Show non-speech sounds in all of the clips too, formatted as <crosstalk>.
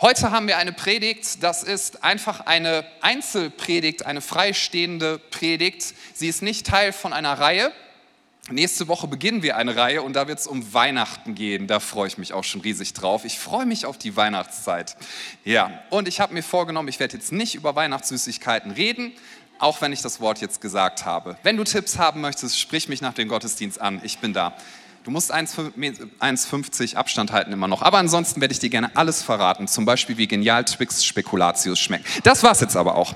Heute haben wir eine Predigt, das ist einfach eine Einzelpredigt, eine freistehende Predigt. Sie ist nicht Teil von einer Reihe. Nächste Woche beginnen wir eine Reihe und da wird es um Weihnachten gehen. Da freue ich mich auch schon riesig drauf. Ich freue mich auf die Weihnachtszeit. Ja, und ich habe mir vorgenommen, ich werde jetzt nicht über Weihnachtssüßigkeiten reden, auch wenn ich das Wort jetzt gesagt habe. Wenn du Tipps haben möchtest, sprich mich nach dem Gottesdienst an. Ich bin da. Du musst 1,50 Abstand halten immer noch. Aber ansonsten werde ich dir gerne alles verraten. Zum Beispiel, wie genial Twix Spekulatius schmeckt. Das war's jetzt aber auch.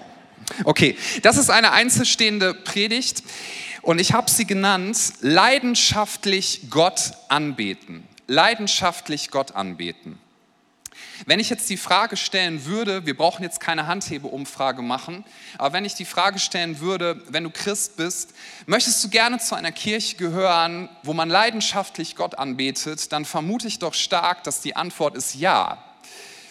Okay, das ist eine einzelstehende Predigt und ich habe sie genannt, leidenschaftlich Gott anbeten. Leidenschaftlich Gott anbeten. Wenn ich jetzt die Frage stellen würde, wir brauchen jetzt keine Handhebeumfrage machen, aber wenn ich die Frage stellen würde, wenn du Christ bist, möchtest du gerne zu einer Kirche gehören, wo man leidenschaftlich Gott anbetet, dann vermute ich doch stark, dass die Antwort ist ja.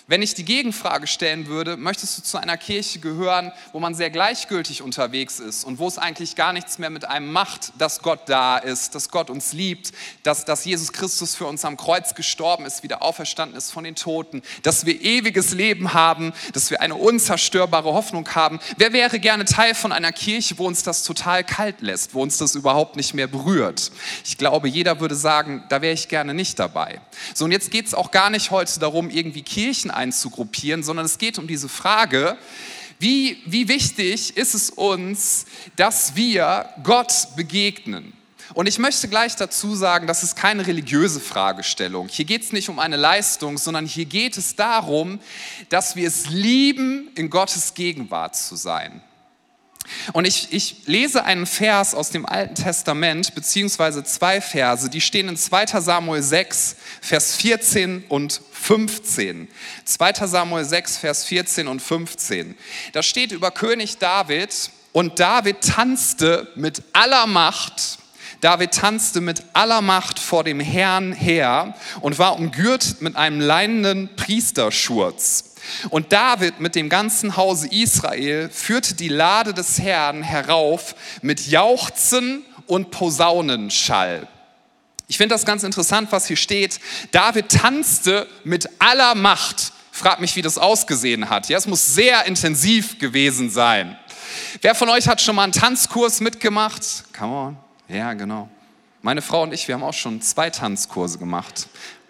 Wenn ich die Gegenfrage stellen würde, möchtest du zu einer Kirche gehören, wo man sehr gleichgültig unterwegs ist und wo es eigentlich gar nichts mehr mit einem macht, dass Gott da ist, dass Gott uns liebt, dass, dass Jesus Christus für uns am Kreuz gestorben ist, wieder auferstanden ist von den Toten, dass wir ewiges Leben haben, dass wir eine unzerstörbare Hoffnung haben. Wer wäre gerne Teil von einer Kirche, wo uns das total kalt lässt, wo uns das überhaupt nicht mehr berührt? Ich glaube, jeder würde sagen, da wäre ich gerne nicht dabei. So, und jetzt geht es auch gar nicht heute darum, irgendwie Kirchen einzugruppieren, sondern es geht um diese Frage, wie, wie wichtig ist es uns, dass wir Gott begegnen? Und ich möchte gleich dazu sagen, das ist keine religiöse Fragestellung. Hier geht es nicht um eine Leistung, sondern hier geht es darum, dass wir es lieben, in Gottes Gegenwart zu sein. Und ich, ich, lese einen Vers aus dem Alten Testament, beziehungsweise zwei Verse, die stehen in 2 Samuel 6, Vers 14 und 15. 2 Samuel 6, Vers 14 und 15. Da steht über König David, und David tanzte mit aller Macht, David tanzte mit aller Macht vor dem Herrn her und war umgürtet mit einem leinenen Priesterschurz. Und David mit dem ganzen Hause Israel führte die Lade des Herrn herauf mit Jauchzen und Posaunenschall. Ich finde das ganz interessant, was hier steht. David tanzte mit aller Macht. Frag mich, wie das ausgesehen hat. Ja, es muss sehr intensiv gewesen sein. Wer von euch hat schon mal einen Tanzkurs mitgemacht? Come on. Ja, genau. Meine Frau und ich, wir haben auch schon zwei Tanzkurse gemacht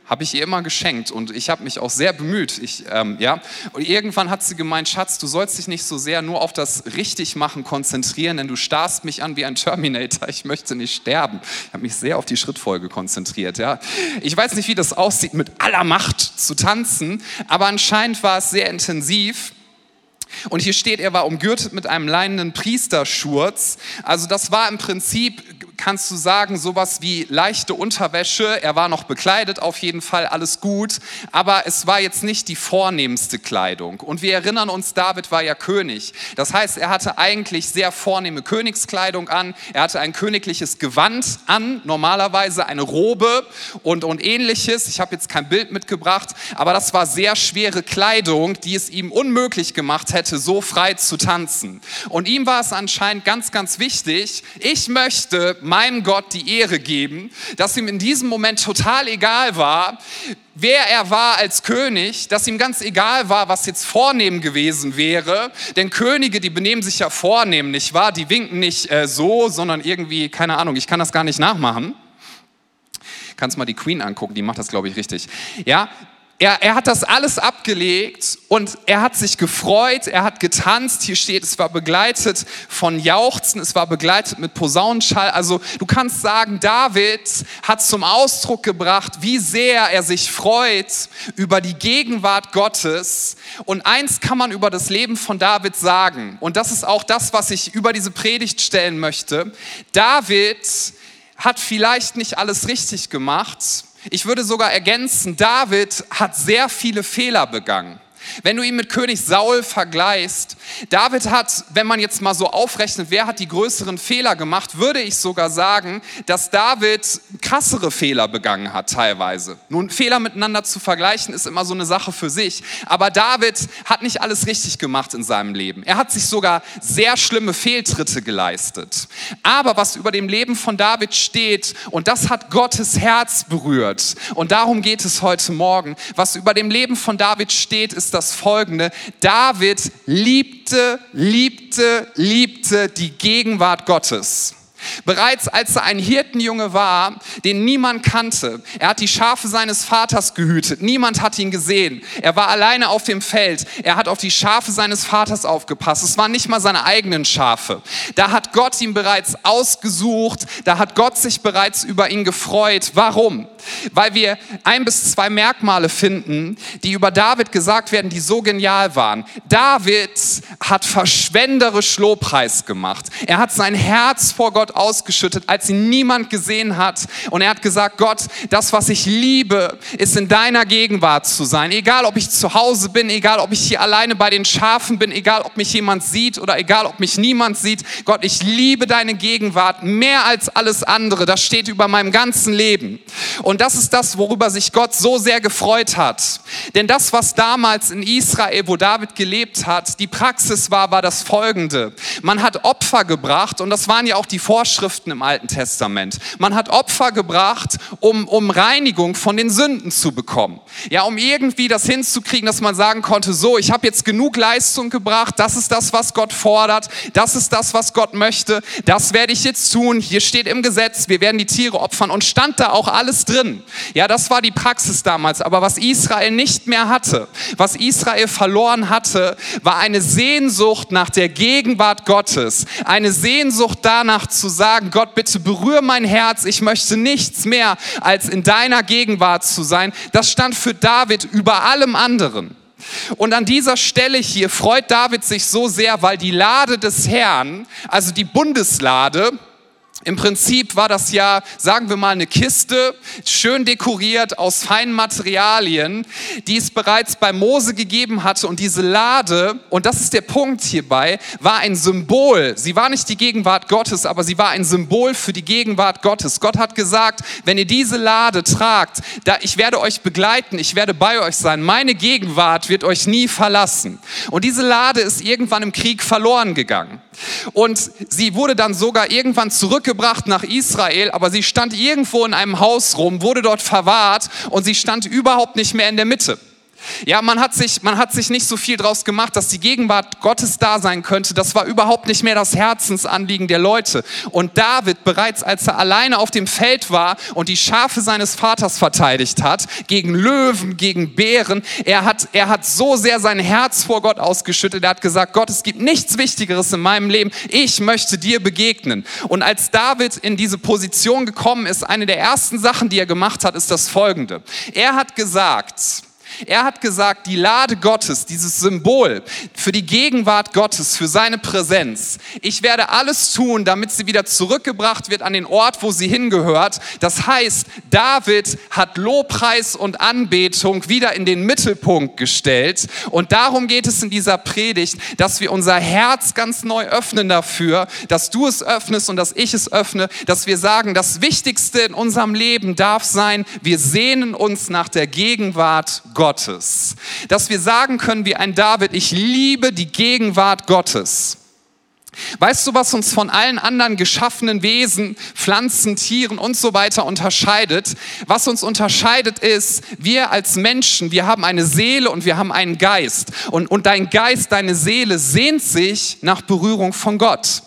habe ich ihr immer geschenkt und ich habe mich auch sehr bemüht. Ich, ähm, ja. Und irgendwann hat sie gemeint, Schatz, du sollst dich nicht so sehr nur auf das Richtigmachen konzentrieren, denn du starrst mich an wie ein Terminator. Ich möchte nicht sterben. Ich habe mich sehr auf die Schrittfolge konzentriert. Ja. Ich weiß nicht, wie das aussieht, mit aller Macht zu tanzen, aber anscheinend war es sehr intensiv. Und hier steht, er war umgürtet mit einem leinenen Priesterschurz. Also das war im Prinzip kannst du sagen, sowas wie leichte Unterwäsche. Er war noch bekleidet, auf jeden Fall alles gut, aber es war jetzt nicht die vornehmste Kleidung. Und wir erinnern uns, David war ja König. Das heißt, er hatte eigentlich sehr vornehme Königskleidung an. Er hatte ein königliches Gewand an, normalerweise eine Robe und, und ähnliches. Ich habe jetzt kein Bild mitgebracht, aber das war sehr schwere Kleidung, die es ihm unmöglich gemacht hätte, so frei zu tanzen. Und ihm war es anscheinend ganz, ganz wichtig, ich möchte meinem Gott die Ehre geben, dass ihm in diesem Moment total egal war, wer er war als König, dass ihm ganz egal war, was jetzt vornehm gewesen wäre. Denn Könige, die benehmen sich ja vornehm, nicht wahr? Die winken nicht äh, so, sondern irgendwie, keine Ahnung, ich kann das gar nicht nachmachen. Kannst mal die Queen angucken, die macht das, glaube ich, richtig. Ja, er, er, hat das alles abgelegt und er hat sich gefreut, er hat getanzt. Hier steht, es war begleitet von Jauchzen, es war begleitet mit Posaunenschall. Also du kannst sagen, David hat zum Ausdruck gebracht, wie sehr er sich freut über die Gegenwart Gottes. Und eins kann man über das Leben von David sagen, und das ist auch das, was ich über diese Predigt stellen möchte. David hat vielleicht nicht alles richtig gemacht, ich würde sogar ergänzen, David hat sehr viele Fehler begangen. Wenn du ihn mit König Saul vergleichst, David hat, wenn man jetzt mal so aufrechnet, wer hat die größeren Fehler gemacht, würde ich sogar sagen, dass David krassere Fehler begangen hat teilweise. Nun, Fehler miteinander zu vergleichen ist immer so eine Sache für sich, aber David hat nicht alles richtig gemacht in seinem Leben. Er hat sich sogar sehr schlimme Fehltritte geleistet. Aber was über dem Leben von David steht, und das hat Gottes Herz berührt, und darum geht es heute Morgen, was über dem Leben von David steht, ist das folgende. David liebte, liebte, liebte die Gegenwart Gottes. Bereits als er ein Hirtenjunge war, den niemand kannte, er hat die Schafe seines Vaters gehütet, niemand hat ihn gesehen, er war alleine auf dem Feld, er hat auf die Schafe seines Vaters aufgepasst, es waren nicht mal seine eigenen Schafe. Da hat Gott ihn bereits ausgesucht, da hat Gott sich bereits über ihn gefreut. Warum? Weil wir ein bis zwei Merkmale finden, die über David gesagt werden, die so genial waren. David hat verschwenderisch Lobpreis gemacht. Er hat sein Herz vor Gott ausgeschüttet, als ihn niemand gesehen hat. Und er hat gesagt, Gott, das, was ich liebe, ist in deiner Gegenwart zu sein. Egal, ob ich zu Hause bin, egal, ob ich hier alleine bei den Schafen bin, egal, ob mich jemand sieht oder egal, ob mich niemand sieht. Gott, ich liebe deine Gegenwart mehr als alles andere. Das steht über meinem ganzen Leben. Und das ist das, worüber sich Gott so sehr gefreut hat. Denn das, was damals in Israel, wo David gelebt hat, die Praxis war, war das folgende. Man hat Opfer gebracht und das waren ja auch die Vorstellungen, Vorschriften im Alten Testament. Man hat Opfer gebracht, um, um Reinigung von den Sünden zu bekommen. Ja, um irgendwie das hinzukriegen, dass man sagen konnte, so, ich habe jetzt genug Leistung gebracht, das ist das, was Gott fordert, das ist das, was Gott möchte, das werde ich jetzt tun. Hier steht im Gesetz, wir werden die Tiere opfern und stand da auch alles drin. Ja, das war die Praxis damals. Aber was Israel nicht mehr hatte, was Israel verloren hatte, war eine Sehnsucht nach der Gegenwart Gottes, eine Sehnsucht danach zu zu sagen, Gott, bitte berühre mein Herz, ich möchte nichts mehr, als in deiner Gegenwart zu sein, das stand für David über allem anderen. Und an dieser Stelle hier freut David sich so sehr, weil die Lade des Herrn, also die Bundeslade, im Prinzip war das ja, sagen wir mal, eine Kiste, schön dekoriert aus feinen Materialien, die es bereits bei Mose gegeben hatte. Und diese Lade, und das ist der Punkt hierbei, war ein Symbol. Sie war nicht die Gegenwart Gottes, aber sie war ein Symbol für die Gegenwart Gottes. Gott hat gesagt, wenn ihr diese Lade tragt, da, ich werde euch begleiten, ich werde bei euch sein. Meine Gegenwart wird euch nie verlassen. Und diese Lade ist irgendwann im Krieg verloren gegangen. Und sie wurde dann sogar irgendwann zurückgebracht nach Israel, aber sie stand irgendwo in einem Haus rum, wurde dort verwahrt und sie stand überhaupt nicht mehr in der Mitte. Ja, man hat, sich, man hat sich nicht so viel draus gemacht, dass die Gegenwart Gottes da sein könnte. Das war überhaupt nicht mehr das Herzensanliegen der Leute. Und David, bereits als er alleine auf dem Feld war und die Schafe seines Vaters verteidigt hat, gegen Löwen, gegen Bären, er hat, er hat so sehr sein Herz vor Gott ausgeschüttet. Er hat gesagt, Gott, es gibt nichts Wichtigeres in meinem Leben. Ich möchte dir begegnen. Und als David in diese Position gekommen ist, eine der ersten Sachen, die er gemacht hat, ist das folgende. Er hat gesagt, er hat gesagt, die Lade Gottes, dieses Symbol für die Gegenwart Gottes, für seine Präsenz, ich werde alles tun, damit sie wieder zurückgebracht wird an den Ort, wo sie hingehört. Das heißt, David hat Lobpreis und Anbetung wieder in den Mittelpunkt gestellt. Und darum geht es in dieser Predigt, dass wir unser Herz ganz neu öffnen dafür, dass du es öffnest und dass ich es öffne, dass wir sagen, das Wichtigste in unserem Leben darf sein, wir sehnen uns nach der Gegenwart Gottes. Gottes. Dass wir sagen können wie ein David, ich liebe die Gegenwart Gottes. Weißt du, was uns von allen anderen geschaffenen Wesen, Pflanzen, Tieren und so weiter unterscheidet? Was uns unterscheidet ist, wir als Menschen, wir haben eine Seele und wir haben einen Geist. Und, und dein Geist, deine Seele sehnt sich nach Berührung von Gott.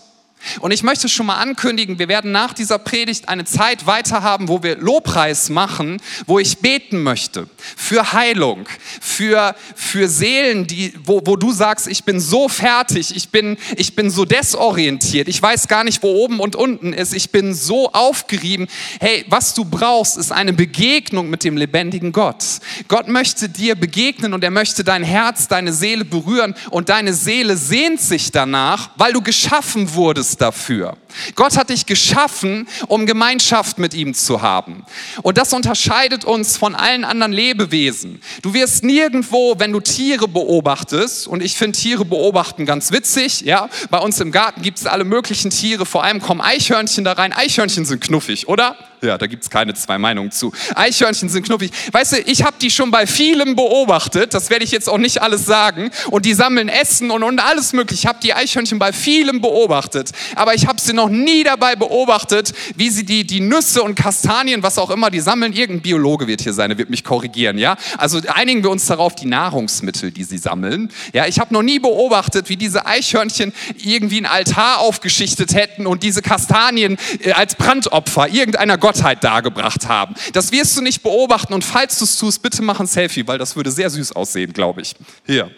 Und ich möchte schon mal ankündigen, wir werden nach dieser Predigt eine Zeit weiter haben, wo wir Lobpreis machen, wo ich beten möchte für Heilung, für, für Seelen, die, wo, wo du sagst, ich bin so fertig, ich bin, ich bin so desorientiert, ich weiß gar nicht, wo oben und unten ist, ich bin so aufgerieben. Hey, was du brauchst, ist eine Begegnung mit dem lebendigen Gott. Gott möchte dir begegnen und er möchte dein Herz, deine Seele berühren und deine Seele sehnt sich danach, weil du geschaffen wurdest bewusst dafür. Gott hat dich geschaffen, um Gemeinschaft mit ihm zu haben. Und das unterscheidet uns von allen anderen Lebewesen. Du wirst nirgendwo, wenn du Tiere beobachtest, und ich finde Tiere beobachten ganz witzig, ja, bei uns im Garten gibt es alle möglichen Tiere, vor allem kommen Eichhörnchen da rein. Eichhörnchen sind knuffig, oder? Ja, da gibt es keine zwei Meinungen zu. Eichhörnchen sind knuffig. Weißt du, ich habe die schon bei vielem beobachtet, das werde ich jetzt auch nicht alles sagen. Und die sammeln Essen und, und alles mögliche. Ich habe die Eichhörnchen bei vielem beobachtet. Aber ich habe sie noch nie dabei beobachtet, wie sie die, die Nüsse und Kastanien, was auch immer, die sammeln. Irgendein Biologe wird hier sein, der wird mich korrigieren. Ja? Also einigen wir uns darauf, die Nahrungsmittel, die sie sammeln. Ja, ich habe noch nie beobachtet, wie diese Eichhörnchen irgendwie ein Altar aufgeschichtet hätten und diese Kastanien äh, als Brandopfer irgendeiner Gott Gottheit dargebracht haben. Das wirst du nicht beobachten und falls du es tust, bitte mach ein Selfie, weil das würde sehr süß aussehen, glaube ich. Hier.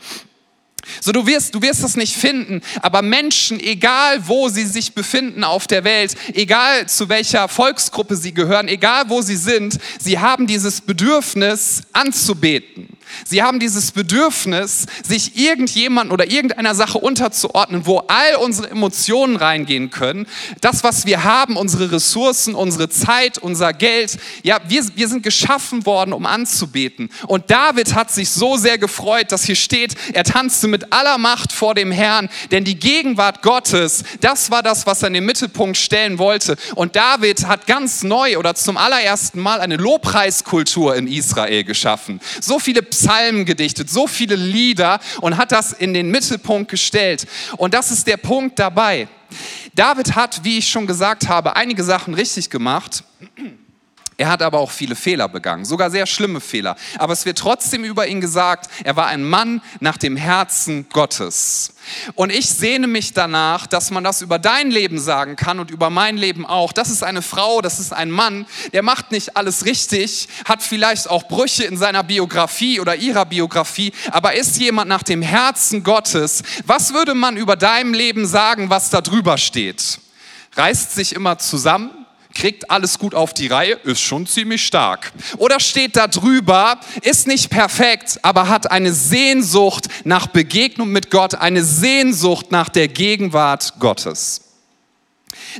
So, du wirst, du wirst das nicht finden, aber Menschen, egal wo sie sich befinden auf der Welt, egal zu welcher Volksgruppe sie gehören, egal wo sie sind, sie haben dieses Bedürfnis anzubeten. Sie haben dieses Bedürfnis, sich irgendjemandem oder irgendeiner Sache unterzuordnen, wo all unsere Emotionen reingehen können. Das, was wir haben, unsere Ressourcen, unsere Zeit, unser Geld. Ja, wir, wir sind geschaffen worden, um anzubeten. Und David hat sich so sehr gefreut, dass hier steht, er tanzte mit aller Macht vor dem Herrn, denn die Gegenwart Gottes, das war das, was er in den Mittelpunkt stellen wollte. Und David hat ganz neu oder zum allerersten Mal eine Lobpreiskultur in Israel geschaffen. So viele Psalmen gedichtet, so viele Lieder und hat das in den Mittelpunkt gestellt. Und das ist der Punkt dabei. David hat, wie ich schon gesagt habe, einige Sachen richtig gemacht. Er hat aber auch viele Fehler begangen, sogar sehr schlimme Fehler. Aber es wird trotzdem über ihn gesagt, er war ein Mann nach dem Herzen Gottes. Und ich sehne mich danach, dass man das über dein Leben sagen kann und über mein Leben auch. Das ist eine Frau, das ist ein Mann, der macht nicht alles richtig, hat vielleicht auch Brüche in seiner Biografie oder ihrer Biografie, aber ist jemand nach dem Herzen Gottes. Was würde man über deinem Leben sagen, was da drüber steht? Reißt sich immer zusammen? Kriegt alles gut auf die Reihe, ist schon ziemlich stark. Oder steht da drüber, ist nicht perfekt, aber hat eine Sehnsucht nach Begegnung mit Gott, eine Sehnsucht nach der Gegenwart Gottes.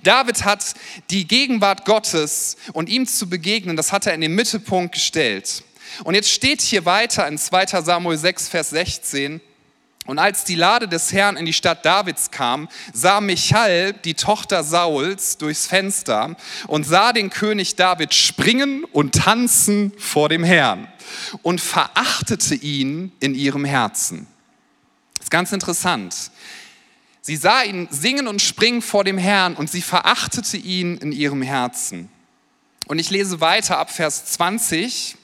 David hat die Gegenwart Gottes und ihm zu begegnen, das hat er in den Mittelpunkt gestellt. Und jetzt steht hier weiter in 2 Samuel 6, Vers 16, und als die Lade des Herrn in die Stadt Davids kam, sah Michal, die Tochter Sauls, durchs Fenster und sah den König David springen und tanzen vor dem Herrn und verachtete ihn in ihrem Herzen. Das ist ganz interessant. Sie sah ihn singen und springen vor dem Herrn und sie verachtete ihn in ihrem Herzen. Und ich lese weiter ab Vers 20.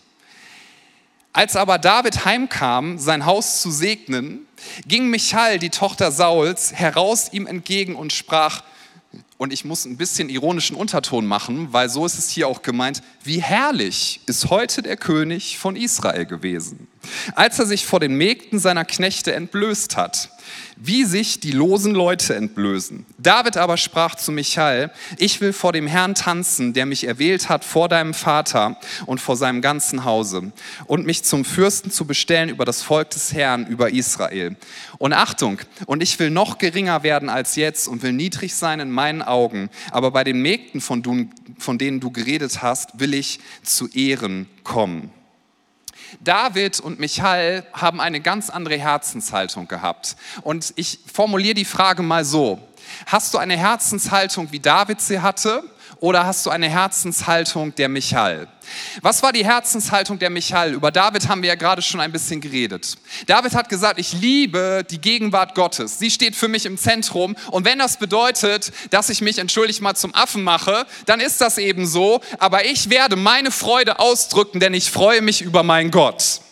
Als aber David heimkam, sein Haus zu segnen, ging Michal, die Tochter Sauls, heraus ihm entgegen und sprach, und ich muss ein bisschen ironischen Unterton machen, weil so ist es hier auch gemeint, wie herrlich ist heute der König von Israel gewesen, als er sich vor den Mägden seiner Knechte entblößt hat wie sich die losen Leute entblößen. David aber sprach zu Michael, ich will vor dem Herrn tanzen, der mich erwählt hat vor deinem Vater und vor seinem ganzen Hause und mich zum Fürsten zu bestellen über das Volk des Herrn, über Israel. Und Achtung, und ich will noch geringer werden als jetzt und will niedrig sein in meinen Augen, aber bei den Mägden, von, du, von denen du geredet hast, will ich zu Ehren kommen. David und Michael haben eine ganz andere Herzenshaltung gehabt. Und ich formuliere die Frage mal so. Hast du eine Herzenshaltung, wie David sie hatte? oder hast du eine Herzenshaltung der Michal? Was war die Herzenshaltung der Michal? Über David haben wir ja gerade schon ein bisschen geredet. David hat gesagt, ich liebe die Gegenwart Gottes. Sie steht für mich im Zentrum. Und wenn das bedeutet, dass ich mich, entschuldigt mal, zum Affen mache, dann ist das eben so. Aber ich werde meine Freude ausdrücken, denn ich freue mich über meinen Gott.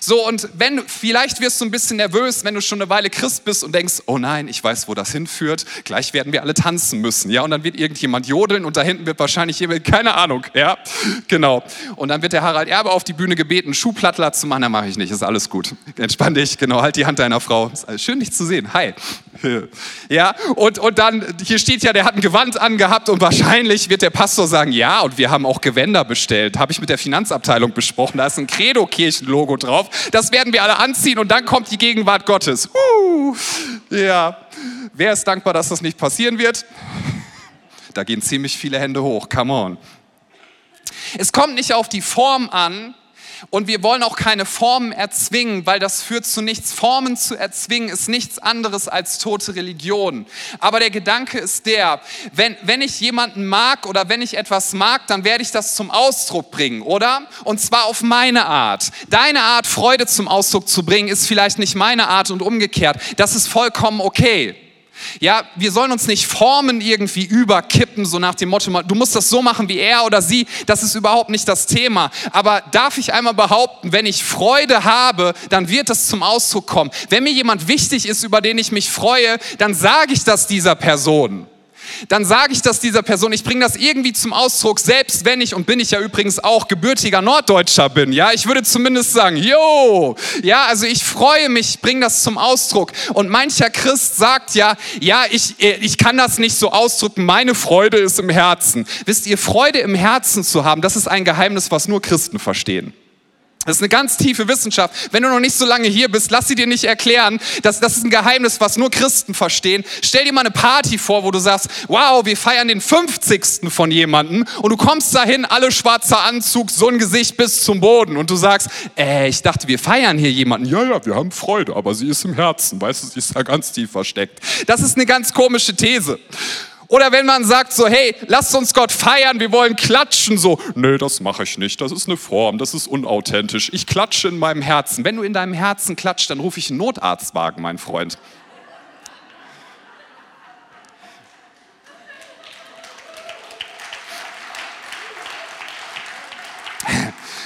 So, und wenn, vielleicht wirst du ein bisschen nervös, wenn du schon eine Weile Christ bist und denkst, oh nein, ich weiß, wo das hinführt, gleich werden wir alle tanzen müssen, ja, und dann wird irgendjemand jodeln und da hinten wird wahrscheinlich jemand, keine Ahnung, ja, genau. Und dann wird der Harald Erbe auf die Bühne gebeten, Schuhplattler zu machen, da mache ich nicht, ist alles gut. Entspann dich, genau, halt die Hand deiner Frau. Schön, dich zu sehen, hi. Ja, und, und dann, hier steht ja, der hat ein Gewand angehabt und wahrscheinlich wird der Pastor sagen, ja, und wir haben auch Gewänder bestellt, habe ich mit der Finanzabteilung besprochen, da ist ein Credo-Kirchen-Logo drauf, das werden wir alle anziehen und dann kommt die Gegenwart Gottes. Uh, ja, Wer ist dankbar, dass das nicht passieren wird? Da gehen ziemlich viele Hände hoch. Come on. Es kommt nicht auf die Form an, und wir wollen auch keine Formen erzwingen, weil das führt zu nichts. Formen zu erzwingen ist nichts anderes als tote Religion. Aber der Gedanke ist der, wenn, wenn ich jemanden mag oder wenn ich etwas mag, dann werde ich das zum Ausdruck bringen, oder? Und zwar auf meine Art. Deine Art, Freude zum Ausdruck zu bringen, ist vielleicht nicht meine Art und umgekehrt. Das ist vollkommen okay. Ja, wir sollen uns nicht Formen irgendwie überkippen, so nach dem Motto, du musst das so machen wie er oder sie. Das ist überhaupt nicht das Thema. Aber darf ich einmal behaupten, wenn ich Freude habe, dann wird das zum Ausdruck kommen. Wenn mir jemand wichtig ist, über den ich mich freue, dann sage ich das dieser Person dann sage ich das dieser Person. Ich bringe das irgendwie zum Ausdruck, selbst wenn ich, und bin ich ja übrigens auch, gebürtiger Norddeutscher bin. Ja, ich würde zumindest sagen, yo, ja, also ich freue mich, bringe das zum Ausdruck. Und mancher Christ sagt ja, ja, ich, ich kann das nicht so ausdrücken, meine Freude ist im Herzen. Wisst ihr, Freude im Herzen zu haben, das ist ein Geheimnis, was nur Christen verstehen. Das ist eine ganz tiefe Wissenschaft. Wenn du noch nicht so lange hier bist, lass sie dir nicht erklären. Das, das ist ein Geheimnis, was nur Christen verstehen. Stell dir mal eine Party vor, wo du sagst, wow, wir feiern den 50. von jemandem und du kommst dahin, alle schwarzer Anzug, so ein Gesicht bis zum Boden und du sagst, äh, ich dachte, wir feiern hier jemanden. Ja, ja, wir haben Freude, aber sie ist im Herzen, weißt du, sie ist da ganz tief versteckt. Das ist eine ganz komische These. Oder wenn man sagt so, hey, lasst uns Gott feiern, wir wollen klatschen, so, nee, das mache ich nicht, das ist eine Form, das ist unauthentisch. Ich klatsche in meinem Herzen. Wenn du in deinem Herzen klatscht, dann rufe ich einen Notarztwagen, mein Freund. <laughs>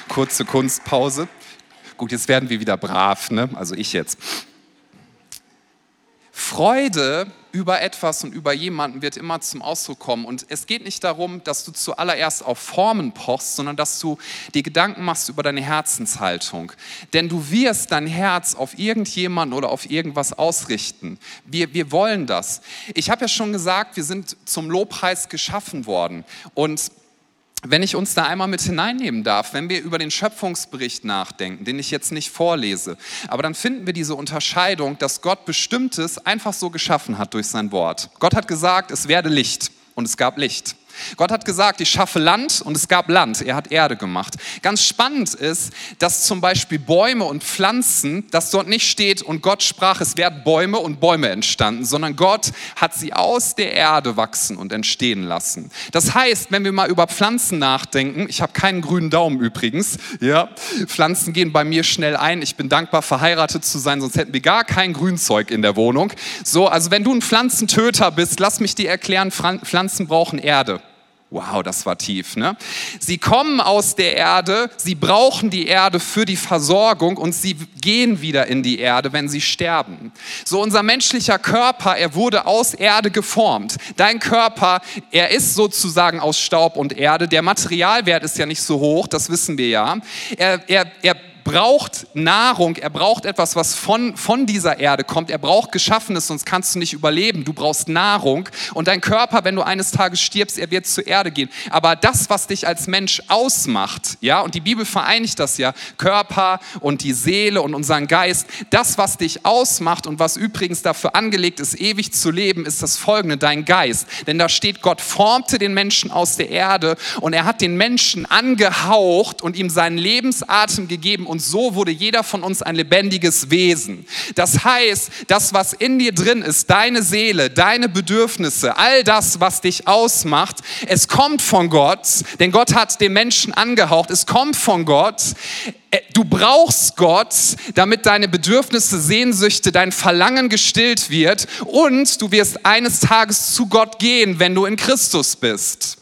Kurze Kunstpause. Gut, jetzt werden wir wieder brav, ne? Also ich jetzt. Freude über etwas und über jemanden wird immer zum Ausdruck kommen. Und es geht nicht darum, dass du zuallererst auf Formen pochst, sondern dass du dir Gedanken machst über deine Herzenshaltung. Denn du wirst dein Herz auf irgendjemanden oder auf irgendwas ausrichten. Wir, wir wollen das. Ich habe ja schon gesagt, wir sind zum Lobpreis geschaffen worden. Und wenn ich uns da einmal mit hineinnehmen darf, wenn wir über den Schöpfungsbericht nachdenken, den ich jetzt nicht vorlese, aber dann finden wir diese Unterscheidung, dass Gott bestimmtes einfach so geschaffen hat durch sein Wort. Gott hat gesagt, es werde Licht und es gab Licht. Gott hat gesagt, ich schaffe Land und es gab Land. Er hat Erde gemacht. Ganz spannend ist, dass zum Beispiel Bäume und Pflanzen, dass dort nicht steht und Gott sprach, es werden Bäume und Bäume entstanden, sondern Gott hat sie aus der Erde wachsen und entstehen lassen. Das heißt, wenn wir mal über Pflanzen nachdenken, ich habe keinen grünen Daumen übrigens, ja, Pflanzen gehen bei mir schnell ein. Ich bin dankbar, verheiratet zu sein, sonst hätten wir gar kein Grünzeug in der Wohnung. So, also wenn du ein Pflanzentöter bist, lass mich dir erklären, Pflanzen brauchen Erde. Wow, das war tief. Ne? Sie kommen aus der Erde, sie brauchen die Erde für die Versorgung und sie gehen wieder in die Erde, wenn sie sterben. So unser menschlicher Körper, er wurde aus Erde geformt. Dein Körper, er ist sozusagen aus Staub und Erde. Der Materialwert ist ja nicht so hoch, das wissen wir ja. Er, er, er braucht Nahrung, er braucht etwas, was von, von dieser Erde kommt. Er braucht Geschaffenes, sonst kannst du nicht überleben. Du brauchst Nahrung und dein Körper, wenn du eines Tages stirbst, er wird zur Erde gehen. Aber das, was dich als Mensch ausmacht, ja, und die Bibel vereinigt das ja, Körper und die Seele und unseren Geist, das, was dich ausmacht und was übrigens dafür angelegt ist, ewig zu leben, ist das folgende, dein Geist. Denn da steht, Gott formte den Menschen aus der Erde und er hat den Menschen angehaucht und ihm seinen Lebensatem gegeben und und so wurde jeder von uns ein lebendiges Wesen. Das heißt, das, was in dir drin ist, deine Seele, deine Bedürfnisse, all das, was dich ausmacht, es kommt von Gott, denn Gott hat den Menschen angehaucht, es kommt von Gott. Äh, du brauchst Gott, damit deine Bedürfnisse, Sehnsüchte, dein Verlangen gestillt wird und du wirst eines Tages zu Gott gehen, wenn du in Christus bist.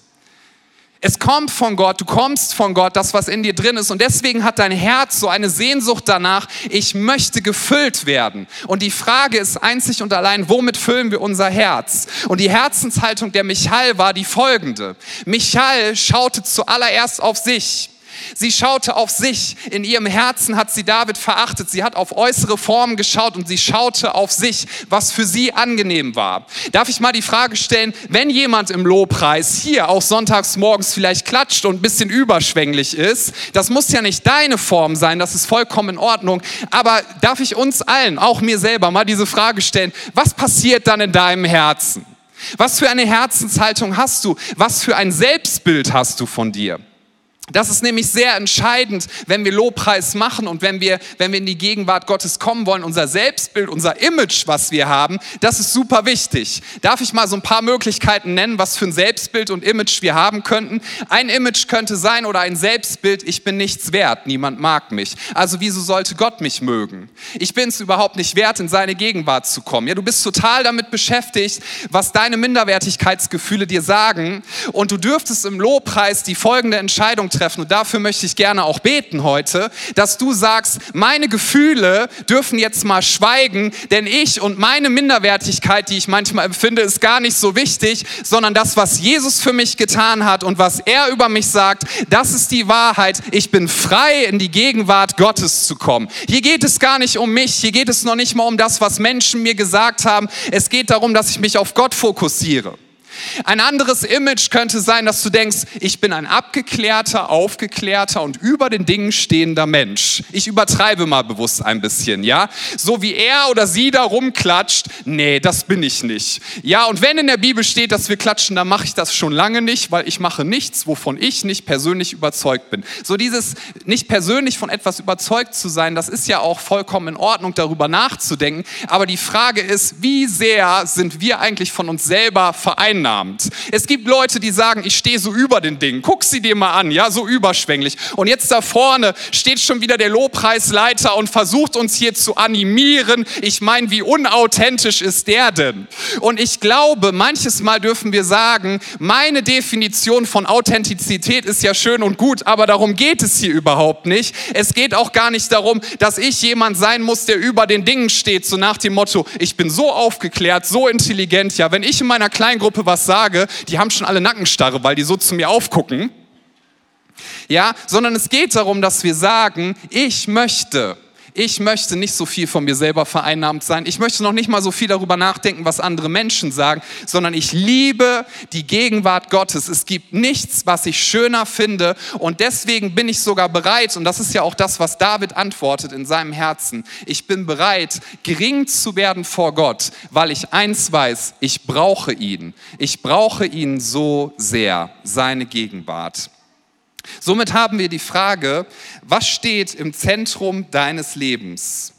Es kommt von Gott, du kommst von Gott, das, was in dir drin ist. Und deswegen hat dein Herz so eine Sehnsucht danach, ich möchte gefüllt werden. Und die Frage ist einzig und allein, womit füllen wir unser Herz? Und die Herzenshaltung der Michal war die folgende. Michal schaute zuallererst auf sich. Sie schaute auf sich. In ihrem Herzen hat sie David verachtet. Sie hat auf äußere Formen geschaut und sie schaute auf sich, was für sie angenehm war. Darf ich mal die Frage stellen, wenn jemand im Lobpreis hier auch sonntags morgens vielleicht klatscht und ein bisschen überschwänglich ist, das muss ja nicht deine Form sein, das ist vollkommen in Ordnung. Aber darf ich uns allen, auch mir selber, mal diese Frage stellen, was passiert dann in deinem Herzen? Was für eine Herzenshaltung hast du? Was für ein Selbstbild hast du von dir? Das ist nämlich sehr entscheidend, wenn wir Lobpreis machen und wenn wir, wenn wir in die Gegenwart Gottes kommen wollen. Unser Selbstbild, unser Image, was wir haben, das ist super wichtig. Darf ich mal so ein paar Möglichkeiten nennen, was für ein Selbstbild und Image wir haben könnten? Ein Image könnte sein oder ein Selbstbild, ich bin nichts wert, niemand mag mich. Also wieso sollte Gott mich mögen? Ich bin es überhaupt nicht wert, in seine Gegenwart zu kommen. Ja, du bist total damit beschäftigt, was deine Minderwertigkeitsgefühle dir sagen und du dürftest im Lobpreis die folgende Entscheidung treffen. Und dafür möchte ich gerne auch beten heute, dass du sagst, meine Gefühle dürfen jetzt mal schweigen, denn ich und meine Minderwertigkeit, die ich manchmal empfinde, ist gar nicht so wichtig, sondern das, was Jesus für mich getan hat und was er über mich sagt, das ist die Wahrheit. Ich bin frei, in die Gegenwart Gottes zu kommen. Hier geht es gar nicht um mich, hier geht es noch nicht mal um das, was Menschen mir gesagt haben. Es geht darum, dass ich mich auf Gott fokussiere. Ein anderes Image könnte sein, dass du denkst, ich bin ein abgeklärter, aufgeklärter und über den Dingen stehender Mensch. Ich übertreibe mal bewusst ein bisschen, ja? So wie er oder sie da rumklatscht, nee, das bin ich nicht. Ja, und wenn in der Bibel steht, dass wir klatschen, dann mache ich das schon lange nicht, weil ich mache nichts, wovon ich nicht persönlich überzeugt bin. So dieses nicht persönlich von etwas überzeugt zu sein, das ist ja auch vollkommen in Ordnung, darüber nachzudenken. Aber die Frage ist, wie sehr sind wir eigentlich von uns selber vereinnahmt? Vereinnahmt. Es gibt Leute, die sagen, ich stehe so über den Dingen. Guck sie dir mal an, ja, so überschwänglich. Und jetzt da vorne steht schon wieder der Lobpreisleiter und versucht uns hier zu animieren. Ich meine, wie unauthentisch ist der denn? Und ich glaube, manches Mal dürfen wir sagen, meine Definition von Authentizität ist ja schön und gut, aber darum geht es hier überhaupt nicht. Es geht auch gar nicht darum, dass ich jemand sein muss, der über den Dingen steht, so nach dem Motto, ich bin so aufgeklärt, so intelligent. Ja, wenn ich in meiner Kleingruppe was was sage, die haben schon alle Nackenstarre, weil die so zu mir aufgucken. Ja, sondern es geht darum, dass wir sagen, ich möchte ich möchte nicht so viel von mir selber vereinnahmt sein. Ich möchte noch nicht mal so viel darüber nachdenken, was andere Menschen sagen, sondern ich liebe die Gegenwart Gottes. Es gibt nichts, was ich schöner finde. Und deswegen bin ich sogar bereit, und das ist ja auch das, was David antwortet in seinem Herzen, ich bin bereit, gering zu werden vor Gott, weil ich eins weiß, ich brauche ihn. Ich brauche ihn so sehr, seine Gegenwart. Somit haben wir die Frage, was steht im Zentrum deines Lebens?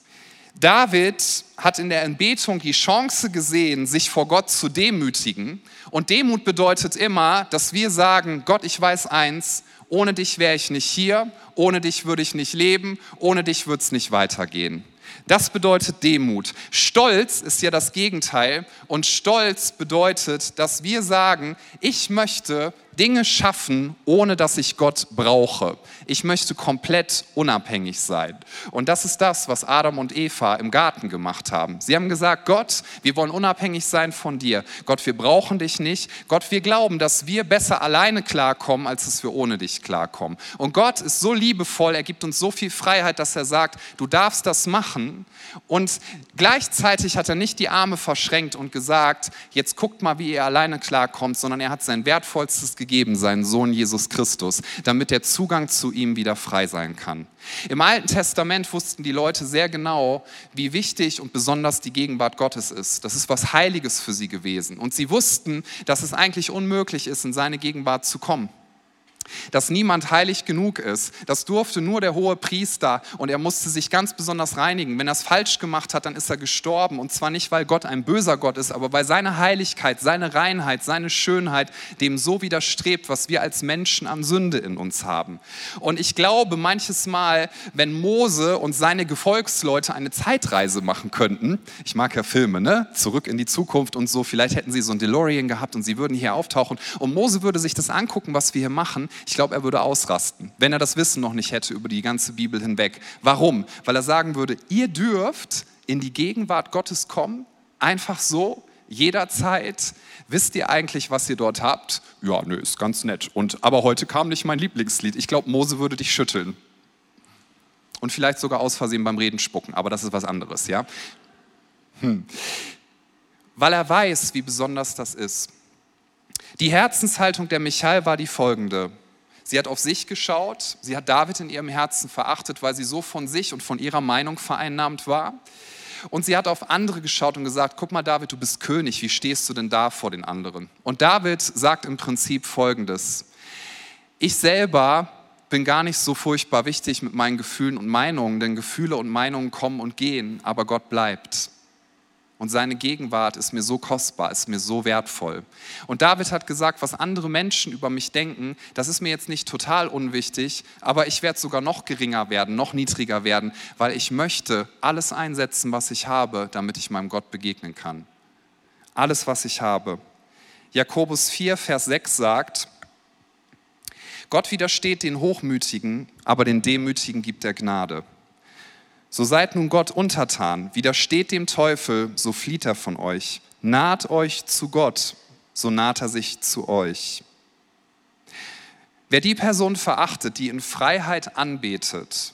David hat in der Entbetung die Chance gesehen, sich vor Gott zu demütigen. Und Demut bedeutet immer, dass wir sagen, Gott, ich weiß eins, ohne dich wäre ich nicht hier, ohne dich würde ich nicht leben, ohne dich würde es nicht weitergehen. Das bedeutet Demut. Stolz ist ja das Gegenteil und Stolz bedeutet, dass wir sagen, ich möchte Dinge schaffen, ohne dass ich Gott brauche. Ich möchte komplett unabhängig sein. Und das ist das, was Adam und Eva im Garten gemacht haben. Sie haben gesagt, Gott, wir wollen unabhängig sein von dir. Gott, wir brauchen dich nicht. Gott, wir glauben, dass wir besser alleine klarkommen, als dass wir ohne dich klarkommen. Und Gott ist so liebevoll, er gibt uns so viel Freiheit, dass er sagt, du darfst das machen. Und gleichzeitig hat er nicht die Arme verschränkt und gesagt, jetzt guckt mal, wie ihr alleine klarkommt, sondern er hat sein wertvollstes gegeben gegeben, seinen Sohn Jesus Christus, damit der Zugang zu ihm wieder frei sein kann. Im Alten Testament wussten die Leute sehr genau, wie wichtig und besonders die Gegenwart Gottes ist. Das ist was Heiliges für sie gewesen. Und sie wussten, dass es eigentlich unmöglich ist, in seine Gegenwart zu kommen dass niemand heilig genug ist. Das durfte nur der hohe Priester und er musste sich ganz besonders reinigen. Wenn er es falsch gemacht hat, dann ist er gestorben und zwar nicht, weil Gott ein böser Gott ist, aber weil seine Heiligkeit, seine Reinheit, seine Schönheit dem so widerstrebt, was wir als Menschen an Sünde in uns haben. Und ich glaube, manches Mal, wenn Mose und seine Gefolgsleute eine Zeitreise machen könnten, ich mag ja Filme, ne? Zurück in die Zukunft und so, vielleicht hätten sie so ein DeLorean gehabt und sie würden hier auftauchen und Mose würde sich das angucken, was wir hier machen ich glaube, er würde ausrasten, wenn er das Wissen noch nicht hätte über die ganze Bibel hinweg. Warum? Weil er sagen würde, ihr dürft in die Gegenwart Gottes kommen, einfach so, jederzeit. Wisst ihr eigentlich, was ihr dort habt? Ja, nö, ist ganz nett. Und aber heute kam nicht mein Lieblingslied. Ich glaube, Mose würde dich schütteln. Und vielleicht sogar aus Versehen beim Reden spucken, aber das ist was anderes, ja? Hm. Weil er weiß, wie besonders das ist. Die Herzenshaltung der Michael war die folgende. Sie hat auf sich geschaut, sie hat David in ihrem Herzen verachtet, weil sie so von sich und von ihrer Meinung vereinnahmt war. Und sie hat auf andere geschaut und gesagt, guck mal David, du bist König, wie stehst du denn da vor den anderen? Und David sagt im Prinzip Folgendes. Ich selber bin gar nicht so furchtbar wichtig mit meinen Gefühlen und Meinungen, denn Gefühle und Meinungen kommen und gehen, aber Gott bleibt. Und seine Gegenwart ist mir so kostbar, ist mir so wertvoll. Und David hat gesagt, was andere Menschen über mich denken, das ist mir jetzt nicht total unwichtig, aber ich werde sogar noch geringer werden, noch niedriger werden, weil ich möchte alles einsetzen, was ich habe, damit ich meinem Gott begegnen kann. Alles, was ich habe. Jakobus 4, Vers 6 sagt, Gott widersteht den Hochmütigen, aber den Demütigen gibt er Gnade. So seid nun Gott untertan, widersteht dem Teufel, so flieht er von euch. Naht euch zu Gott, so naht er sich zu euch. Wer die Person verachtet, die in Freiheit anbetet,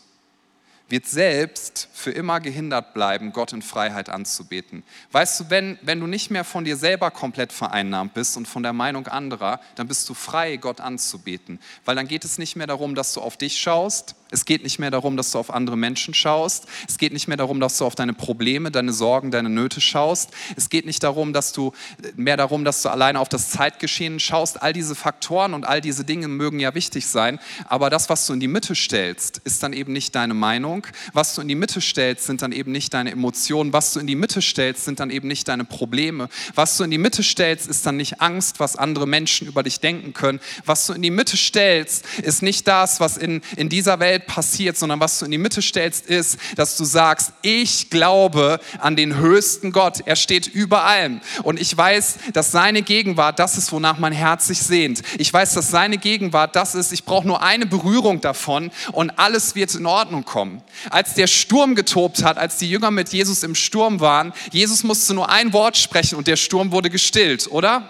wird selbst für immer gehindert bleiben, Gott in Freiheit anzubeten. Weißt du, wenn, wenn du nicht mehr von dir selber komplett vereinnahmt bist und von der Meinung anderer, dann bist du frei, Gott anzubeten. Weil dann geht es nicht mehr darum, dass du auf dich schaust, es geht nicht mehr darum, dass du auf andere Menschen schaust. Es geht nicht mehr darum, dass du auf deine Probleme, deine Sorgen, deine Nöte schaust. Es geht nicht darum, dass du mehr darum, dass du alleine auf das Zeitgeschehen schaust. All diese Faktoren und all diese Dinge mögen ja wichtig sein, aber das, was du in die Mitte stellst, ist dann eben nicht deine Meinung. Was du in die Mitte stellst, sind dann eben nicht deine Emotionen. Was du in die Mitte stellst, sind dann eben nicht deine Probleme. Was du in die Mitte stellst, ist dann nicht Angst, was andere Menschen über dich denken können. Was du in die Mitte stellst, ist nicht das, was in, in dieser Welt passiert, sondern was du in die Mitte stellst, ist, dass du sagst, ich glaube an den höchsten Gott. Er steht über allem. Und ich weiß, dass seine Gegenwart das ist, wonach mein Herz sich sehnt. Ich weiß, dass seine Gegenwart das ist, ich brauche nur eine Berührung davon und alles wird in Ordnung kommen. Als der Sturm getobt hat, als die Jünger mit Jesus im Sturm waren, Jesus musste nur ein Wort sprechen und der Sturm wurde gestillt, oder?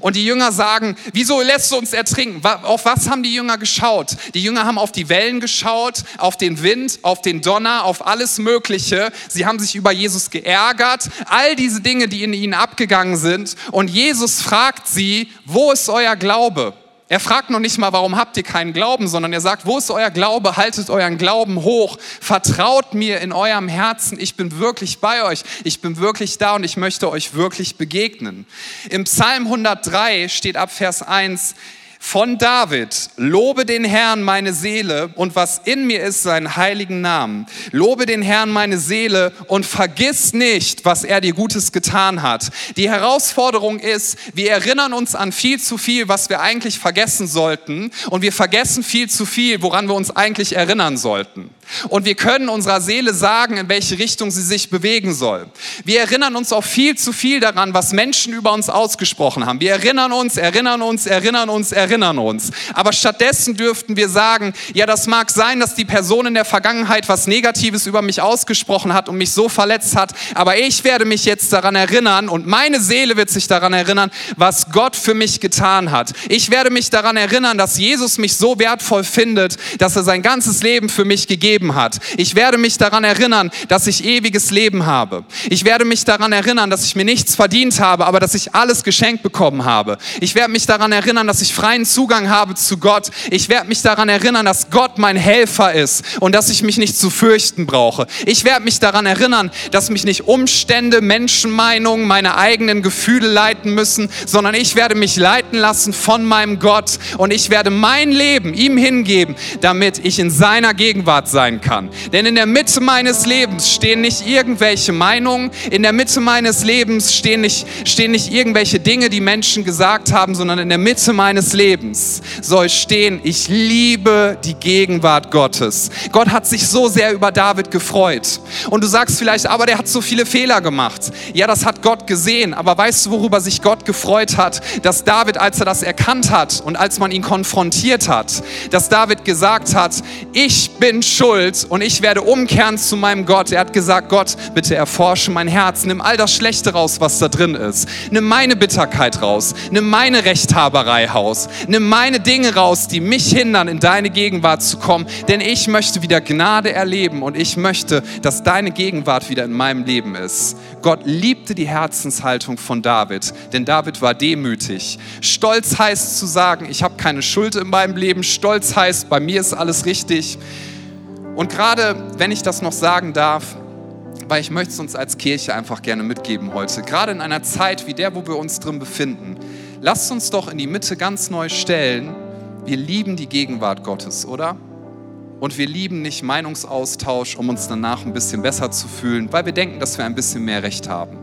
Und die Jünger sagen, wieso lässt du uns ertrinken? Auf was haben die Jünger geschaut? Die Jünger haben auf die Wellen geschaut, auf den Wind, auf den Donner, auf alles Mögliche. Sie haben sich über Jesus geärgert, all diese Dinge, die in ihnen abgegangen sind. Und Jesus fragt sie, wo ist euer Glaube? Er fragt noch nicht mal, warum habt ihr keinen Glauben, sondern er sagt, wo ist euer Glaube? Haltet euren Glauben hoch. Vertraut mir in eurem Herzen. Ich bin wirklich bei euch. Ich bin wirklich da und ich möchte euch wirklich begegnen. Im Psalm 103 steht ab Vers 1, von David, lobe den Herrn meine Seele und was in mir ist, seinen heiligen Namen. Lobe den Herrn meine Seele und vergiss nicht, was er dir Gutes getan hat. Die Herausforderung ist, wir erinnern uns an viel zu viel, was wir eigentlich vergessen sollten und wir vergessen viel zu viel, woran wir uns eigentlich erinnern sollten. Und wir können unserer Seele sagen, in welche Richtung sie sich bewegen soll. Wir erinnern uns auch viel zu viel daran, was Menschen über uns ausgesprochen haben. Wir erinnern uns, erinnern uns, erinnern uns, erinnern uns. Aber stattdessen dürften wir sagen, ja, das mag sein, dass die Person in der Vergangenheit was Negatives über mich ausgesprochen hat und mich so verletzt hat, aber ich werde mich jetzt daran erinnern und meine Seele wird sich daran erinnern, was Gott für mich getan hat. Ich werde mich daran erinnern, dass Jesus mich so wertvoll findet, dass er sein ganzes Leben für mich gegeben gegeben hat. Ich werde mich daran erinnern, dass ich ewiges Leben habe. Ich werde mich daran erinnern, dass ich mir nichts verdient habe, aber dass ich alles geschenkt bekommen habe. Ich werde mich daran erinnern, dass ich freien Zugang habe zu Gott. Ich werde mich daran erinnern, dass Gott mein Helfer ist und dass ich mich nicht zu fürchten brauche. Ich werde mich daran erinnern, dass mich nicht Umstände, Menschenmeinungen, meine eigenen Gefühle leiten müssen, sondern ich werde mich leiten lassen von meinem Gott und ich werde mein Leben ihm hingeben, damit ich in seiner Gegenwart sein sein kann. Denn in der Mitte meines Lebens stehen nicht irgendwelche Meinungen, in der Mitte meines Lebens stehen nicht, stehen nicht irgendwelche Dinge, die Menschen gesagt haben, sondern in der Mitte meines Lebens soll stehen, ich liebe die Gegenwart Gottes. Gott hat sich so sehr über David gefreut. Und du sagst vielleicht, aber der hat so viele Fehler gemacht. Ja, das hat Gott gesehen, aber weißt du, worüber sich Gott gefreut hat? Dass David, als er das erkannt hat und als man ihn konfrontiert hat, dass David gesagt hat, ich bin schuld Schuld und ich werde umkehren zu meinem Gott. Er hat gesagt, Gott, bitte erforsche mein Herz, nimm all das Schlechte raus, was da drin ist. Nimm meine Bitterkeit raus, nimm meine Rechthaberei raus, nimm meine Dinge raus, die mich hindern, in deine Gegenwart zu kommen. Denn ich möchte wieder Gnade erleben und ich möchte, dass deine Gegenwart wieder in meinem Leben ist. Gott liebte die Herzenshaltung von David, denn David war demütig. Stolz heißt zu sagen, ich habe keine Schuld in meinem Leben. Stolz heißt, bei mir ist alles richtig. Und gerade wenn ich das noch sagen darf, weil ich möchte es uns als Kirche einfach gerne mitgeben heute, gerade in einer Zeit wie der, wo wir uns drin befinden, lasst uns doch in die Mitte ganz neu stellen, wir lieben die Gegenwart Gottes, oder? Und wir lieben nicht Meinungsaustausch, um uns danach ein bisschen besser zu fühlen, weil wir denken, dass wir ein bisschen mehr Recht haben.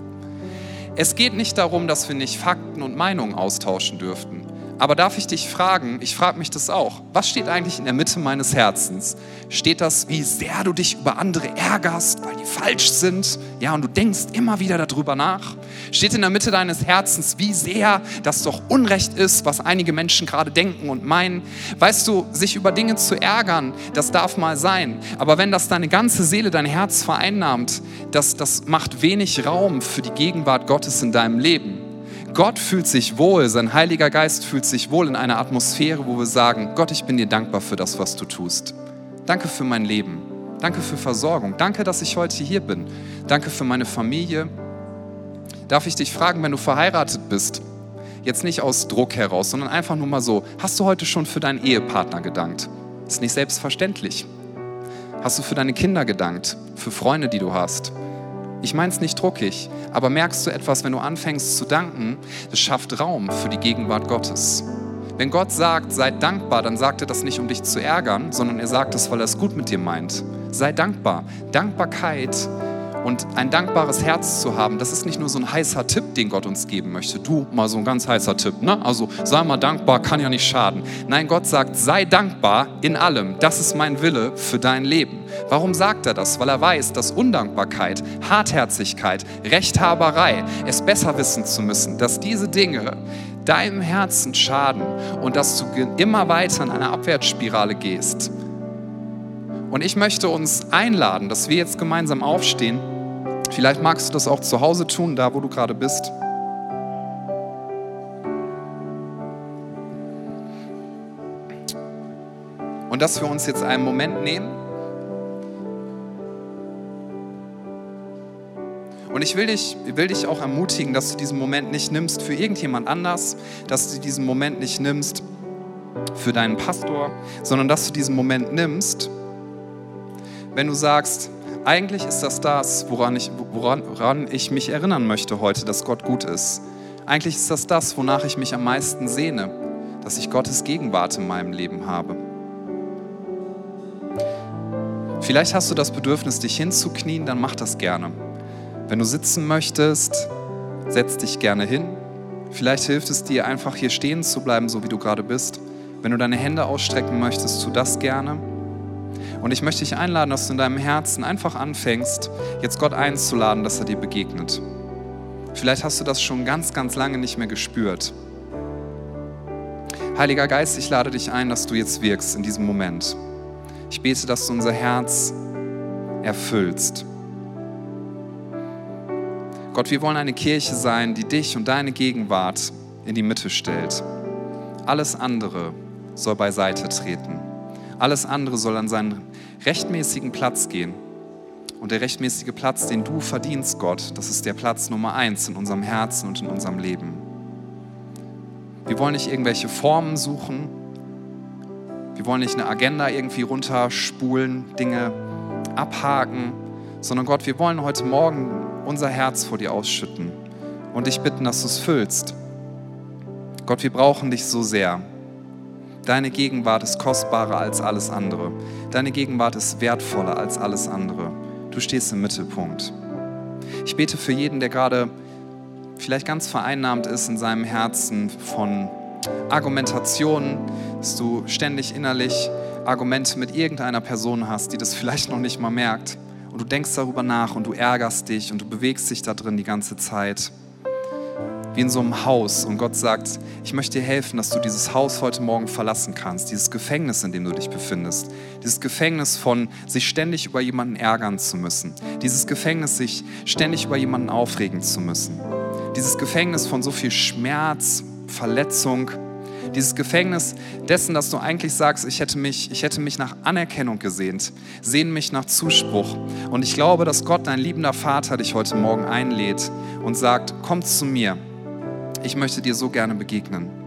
Es geht nicht darum, dass wir nicht Fakten und Meinungen austauschen dürften. Aber darf ich dich fragen, ich frage mich das auch, was steht eigentlich in der Mitte meines Herzens? Steht das, wie sehr du dich über andere ärgerst, weil die falsch sind? Ja, und du denkst immer wieder darüber nach? Steht in der Mitte deines Herzens, wie sehr das doch Unrecht ist, was einige Menschen gerade denken und meinen? Weißt du, sich über Dinge zu ärgern, das darf mal sein. Aber wenn das deine ganze Seele, dein Herz vereinnahmt, das, das macht wenig Raum für die Gegenwart Gottes in deinem Leben. Gott fühlt sich wohl, sein Heiliger Geist fühlt sich wohl in einer Atmosphäre, wo wir sagen, Gott, ich bin dir dankbar für das, was du tust. Danke für mein Leben. Danke für Versorgung. Danke, dass ich heute hier bin. Danke für meine Familie. Darf ich dich fragen, wenn du verheiratet bist, jetzt nicht aus Druck heraus, sondern einfach nur mal so, hast du heute schon für deinen Ehepartner gedankt? Ist nicht selbstverständlich. Hast du für deine Kinder gedankt, für Freunde, die du hast? Ich meine es nicht druckig, aber merkst du etwas, wenn du anfängst zu danken, das schafft Raum für die Gegenwart Gottes. Wenn Gott sagt, sei dankbar, dann sagt er das nicht, um dich zu ärgern, sondern er sagt es, weil er es gut mit dir meint. Sei dankbar. Dankbarkeit und ein dankbares Herz zu haben, das ist nicht nur so ein heißer Tipp, den Gott uns geben möchte. Du, mal so ein ganz heißer Tipp, ne? Also sei mal dankbar, kann ja nicht schaden. Nein, Gott sagt, sei dankbar in allem. Das ist mein Wille für dein Leben. Warum sagt er das? Weil er weiß, dass Undankbarkeit, Hartherzigkeit, Rechthaberei, es besser wissen zu müssen, dass diese Dinge deinem Herzen schaden und dass du immer weiter in eine Abwärtsspirale gehst. Und ich möchte uns einladen, dass wir jetzt gemeinsam aufstehen Vielleicht magst du das auch zu Hause tun, da wo du gerade bist. Und dass wir uns jetzt einen Moment nehmen. Und ich will dich, will dich auch ermutigen, dass du diesen Moment nicht nimmst für irgendjemand anders, dass du diesen Moment nicht nimmst für deinen Pastor, sondern dass du diesen Moment nimmst, wenn du sagst, eigentlich ist das das, woran ich, woran, woran ich mich erinnern möchte heute, dass Gott gut ist. Eigentlich ist das das, wonach ich mich am meisten sehne, dass ich Gottes Gegenwart in meinem Leben habe. Vielleicht hast du das Bedürfnis, dich hinzuknien, dann mach das gerne. Wenn du sitzen möchtest, setz dich gerne hin. Vielleicht hilft es dir einfach hier stehen zu bleiben, so wie du gerade bist. Wenn du deine Hände ausstrecken möchtest, tu das gerne. Und ich möchte dich einladen, dass du in deinem Herzen einfach anfängst, jetzt Gott einzuladen, dass er dir begegnet. Vielleicht hast du das schon ganz, ganz lange nicht mehr gespürt. Heiliger Geist, ich lade dich ein, dass du jetzt wirkst in diesem Moment. Ich bete, dass du unser Herz erfüllst. Gott, wir wollen eine Kirche sein, die dich und deine Gegenwart in die Mitte stellt. Alles andere soll beiseite treten. Alles andere soll an seinen rechtmäßigen Platz gehen. Und der rechtmäßige Platz, den du verdienst, Gott, das ist der Platz Nummer eins in unserem Herzen und in unserem Leben. Wir wollen nicht irgendwelche Formen suchen. Wir wollen nicht eine Agenda irgendwie runterspulen, Dinge abhaken, sondern Gott, wir wollen heute Morgen unser Herz vor dir ausschütten und dich bitten, dass du es füllst. Gott, wir brauchen dich so sehr. Deine Gegenwart ist kostbarer als alles andere. Deine Gegenwart ist wertvoller als alles andere. Du stehst im Mittelpunkt. Ich bete für jeden, der gerade vielleicht ganz vereinnahmt ist in seinem Herzen von Argumentationen, dass du ständig innerlich Argumente mit irgendeiner Person hast, die das vielleicht noch nicht mal merkt. Und du denkst darüber nach und du ärgerst dich und du bewegst dich da drin die ganze Zeit. Wie in so einem Haus und Gott sagt, ich möchte dir helfen, dass du dieses Haus heute Morgen verlassen kannst, dieses Gefängnis, in dem du dich befindest, dieses Gefängnis von sich ständig über jemanden ärgern zu müssen, dieses Gefängnis, sich ständig über jemanden aufregen zu müssen, dieses Gefängnis von so viel Schmerz, Verletzung, dieses Gefängnis dessen, dass du eigentlich sagst, ich hätte mich, ich hätte mich nach Anerkennung gesehnt, sehne mich nach Zuspruch. Und ich glaube, dass Gott, dein liebender Vater, dich heute Morgen einlädt und sagt, komm zu mir. Ich möchte dir so gerne begegnen.